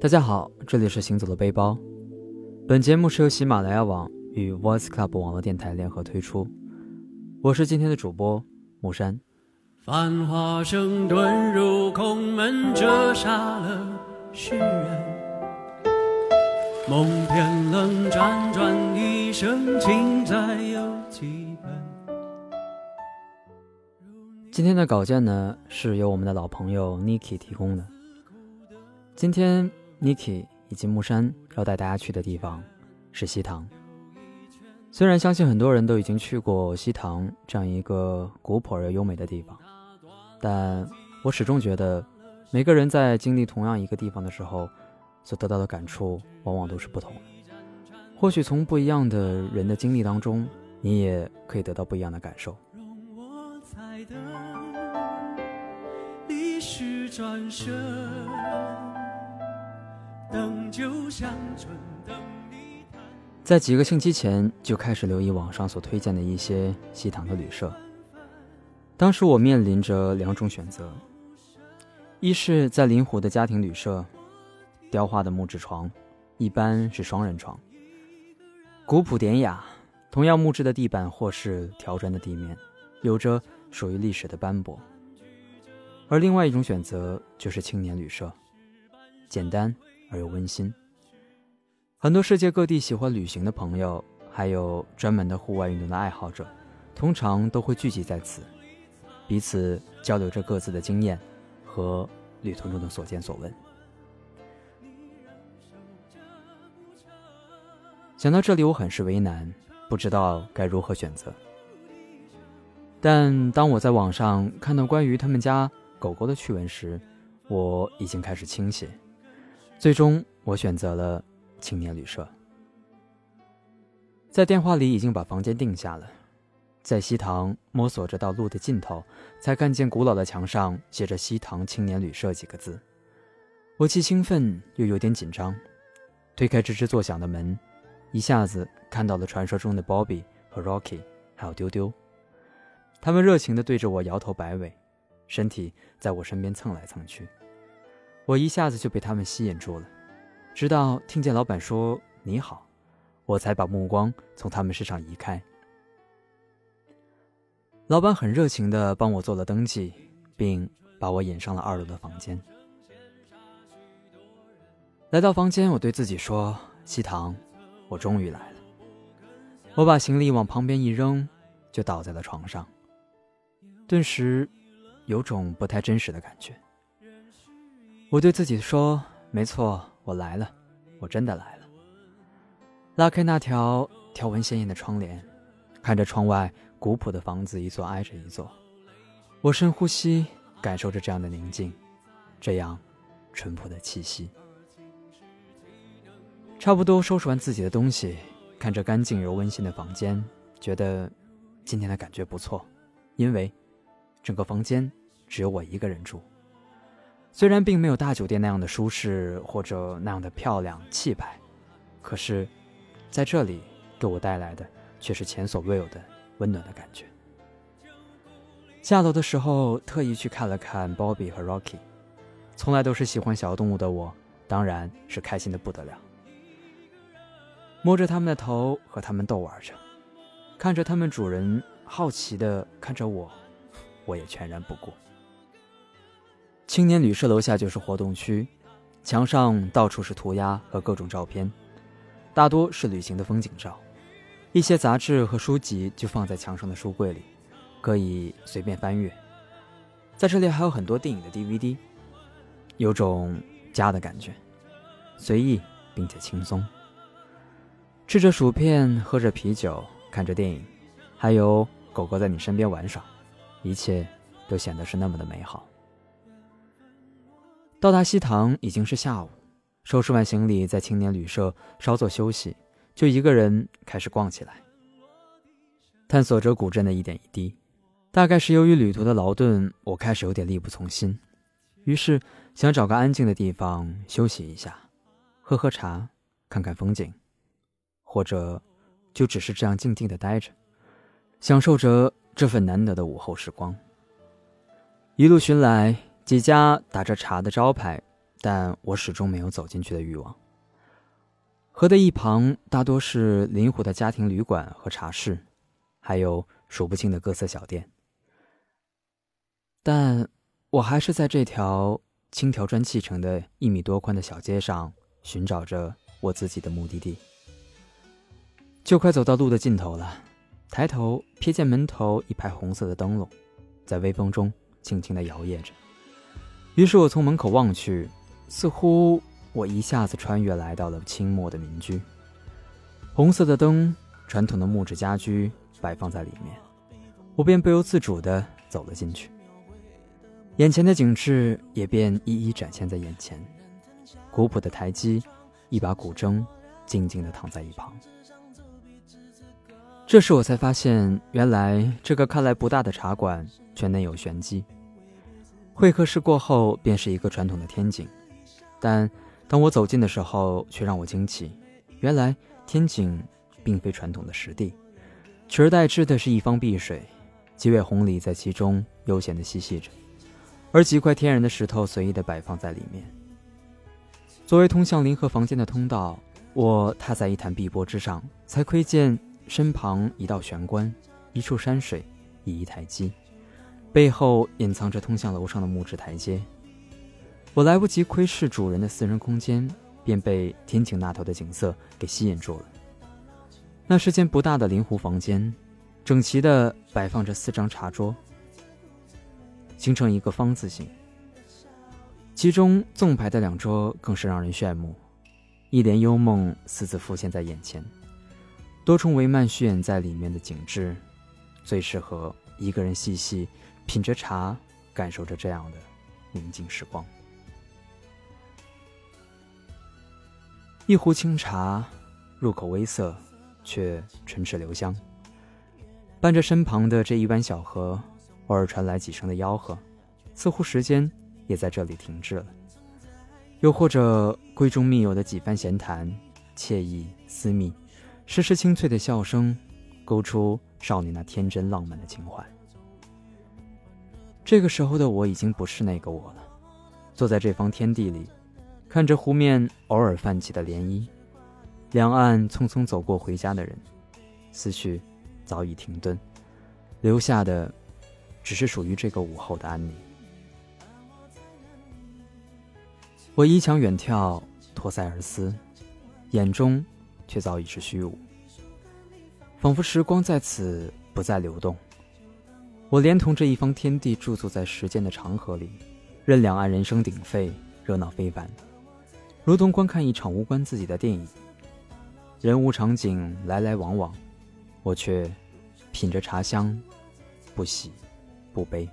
大家好，这里是行走的背包。本节目是由喜马拉雅网与 Voice Club 网络电台联合推出。我是今天的主播木山。繁华声遁入空门，折煞了世人。梦偏冷，辗转一生，情债有几本？今天的稿件呢，是由我们的老朋友 Niki 提供的。今天。Niki 以及木山要带大家去的地方是西塘。虽然相信很多人都已经去过西塘这样一个古朴而又优美的地方，但我始终觉得，每个人在经历同样一个地方的时候，所得到的感触往往都是不同的。或许从不一样的人的经历当中，你也可以得到不一样的感受。转身在几个星期前就开始留意网上所推荐的一些西塘的旅社。当时我面临着两种选择：一是在临湖的家庭旅社，雕花的木质床，一般是双人床，古朴典雅，同样木质的地板或是条砖的地面，有着属于历史的斑驳；而另外一种选择就是青年旅社，简单。而又温馨。很多世界各地喜欢旅行的朋友，还有专门的户外运动的爱好者，通常都会聚集在此，彼此交流着各自的经验和旅途中的所见所闻。想到这里，我很是为难，不知道该如何选择。但当我在网上看到关于他们家狗狗的趣闻时，我已经开始倾斜。最终，我选择了青年旅社。在电话里已经把房间定下了，在西塘摸索着到路的尽头，才看见古老的墙上写着“西塘青年旅社”几个字。我既兴奋又有点紧张，推开吱吱作响的门，一下子看到了传说中的 Bobby 和 Rocky，还有丢丢。他们热情地对着我摇头摆尾，身体在我身边蹭来蹭去。我一下子就被他们吸引住了，直到听见老板说“你好”，我才把目光从他们身上移开。老板很热情地帮我做了登记，并把我引上了二楼的房间。来到房间，我对自己说：“西塘，我终于来了。”我把行李往旁边一扔，就倒在了床上，顿时有种不太真实的感觉。我对自己说：“没错，我来了，我真的来了。”拉开那条条纹鲜艳的窗帘，看着窗外古朴的房子一座挨着一座，我深呼吸，感受着这样的宁静，这样淳朴的气息。差不多收拾完自己的东西，看着干净又温馨的房间，觉得今天的感觉不错，因为整个房间只有我一个人住。虽然并没有大酒店那样的舒适或者那样的漂亮气派，可是，在这里给我带来的却是前所未有的温暖的感觉。下楼的时候特意去看了看 Bobby 和 Rocky，从来都是喜欢小动物的我，当然是开心的不得了。摸着他们的头和他们逗玩着，看着他们主人好奇的看着我，我也全然不顾。青年旅社楼下就是活动区，墙上到处是涂鸦和各种照片，大多是旅行的风景照。一些杂志和书籍就放在墙上的书柜里，可以随便翻阅。在这里还有很多电影的 DVD，有种家的感觉，随意并且轻松。吃着薯片，喝着啤酒，看着电影，还有狗狗在你身边玩耍，一切都显得是那么的美好。到达西塘已经是下午，收拾完行李，在青年旅社稍作休息，就一个人开始逛起来，探索着古镇的一点一滴。大概是由于旅途的劳顿，我开始有点力不从心，于是想找个安静的地方休息一下，喝喝茶，看看风景，或者就只是这样静静的待着，享受着这份难得的午后时光。一路寻来。几家打着茶的招牌，但我始终没有走进去的欲望。河的一旁大多是临湖的家庭旅馆和茶室，还有数不清的各色小店。但我还是在这条青条砖砌成的一米多宽的小街上寻找着我自己的目的地。就快走到路的尽头了，抬头瞥见门头一排红色的灯笼，在微风中轻轻地摇曳着。于是我从门口望去，似乎……我一下子穿越来到了清末的民居，红色的灯，传统的木质家居摆放在里面，我便不由自主地走了进去。眼前的景致也便一一展现在眼前，古朴的台基，一把古筝，静静地躺在一旁。这时我才发现，原来这个看来不大的茶馆，却内有玄机。会客室过后，便是一个传统的天井，但。当我走近的时候，却让我惊奇。原来天井并非传统的石地，取而代之的是一方碧水，几尾红鲤在其中悠闲地嬉戏着，而几块天然的石头随意地摆放在里面。作为通向临河房间的通道，我踏在一潭碧波之上，才窥见身旁一道玄关，一处山水，一一台基，背后隐藏着通向楼上的木质台阶。我来不及窥视主人的私人空间，便被天井那头的景色给吸引住了。那是间不大的临湖房间，整齐地摆放着四张茶桌，形成一个方字形。其中纵排的两桌更是让人炫目，一帘幽梦私自浮现在眼前。多重帷幔虚掩在里面的景致，最适合一个人细细品着茶，感受着这样的宁静时光。一壶清茶，入口微涩，却唇齿留香。伴着身旁的这一湾小河，偶尔传来几声的吆喝，似乎时间也在这里停滞了。又或者闺中密友的几番闲谈，惬意私密，时时清脆的笑声，勾出少女那天真浪漫的情怀。这个时候的我已经不是那个我了，坐在这方天地里。看着湖面偶尔泛起的涟漪，两岸匆匆走过回家的人，思绪早已停顿，留下的只是属于这个午后的安宁。我依墙远眺，托腮而思，眼中却早已是虚无，仿佛时光在此不再流动。我连同这一方天地驻足在时间的长河里，任两岸人声鼎沸，热闹非凡。如同观看一场无关自己的电影，人物场景来来往往，我却品着茶香，不喜不悲。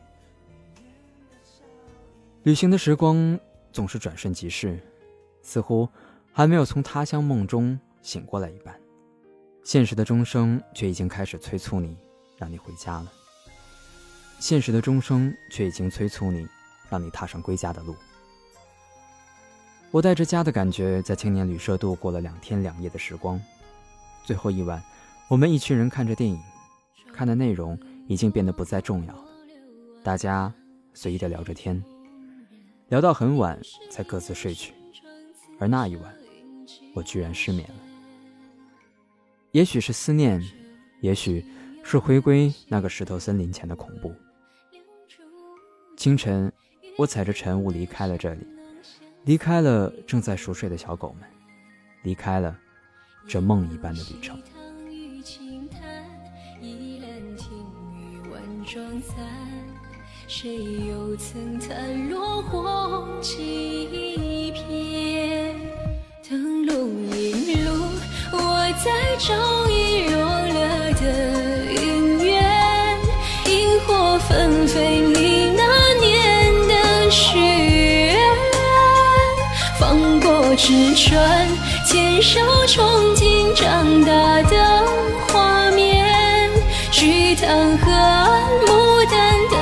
旅行的时光总是转瞬即逝，似乎还没有从他乡梦中醒过来一般，现实的钟声却已经开始催促你，让你回家了。现实的钟声却已经催促你，让你踏上归家的路。我带着家的感觉，在青年旅社度过了两天两夜的时光。最后一晚，我们一群人看着电影，看的内容已经变得不再重要了。大家随意的聊着天，聊到很晚才各自睡去。而那一晚，我居然失眠了。也许是思念，也许是回归那个石头森林前的恐怖。清晨，我踩着晨雾离开了这里。离开了正在熟睡的小狗们，离开了这梦一般的旅程。谁又曾叹落红几片？灯笼引路，我在找纸船，牵手憧憬长大的画面，菊塘和牡丹的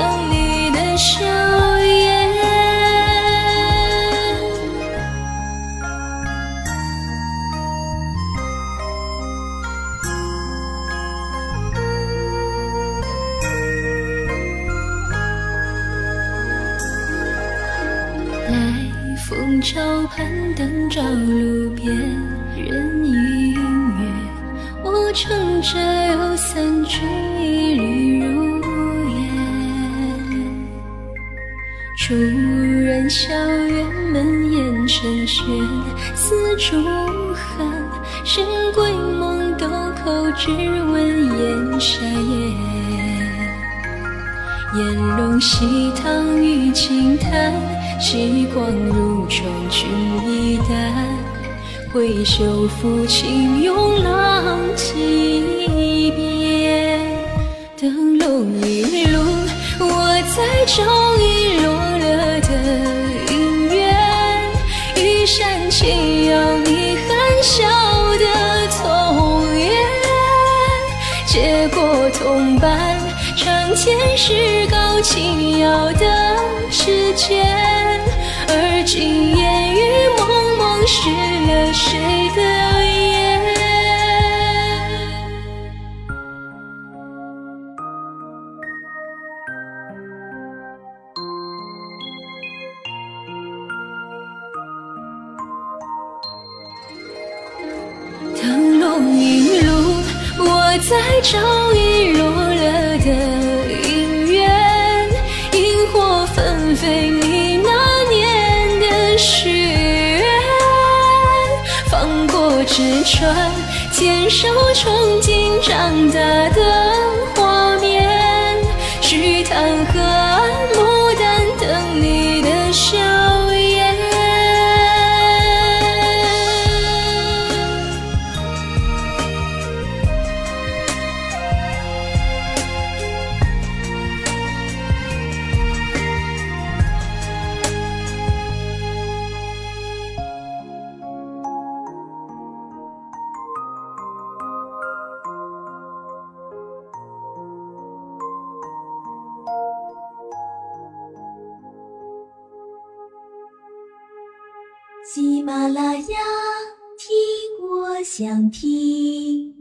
灯照路边人影月，我乘着游伞君一缕如烟。主人笑园门掩尘轩，丝竹寒，深闺梦豆蔻只闻烟沙烟。烟笼西塘雨轻弹，时光如窗君一淡。挥袖抚琴拥浪迹边，灯笼一路，我在找遗落了的姻缘。玉山轻摇你含笑的童颜，结果同伴。长前世轻摇的指尖，而今烟雨蒙蒙，湿了谁的眼？灯笼引路，我在找牵手憧憬长大的画面。徐塘河喜马拉雅，听我想听。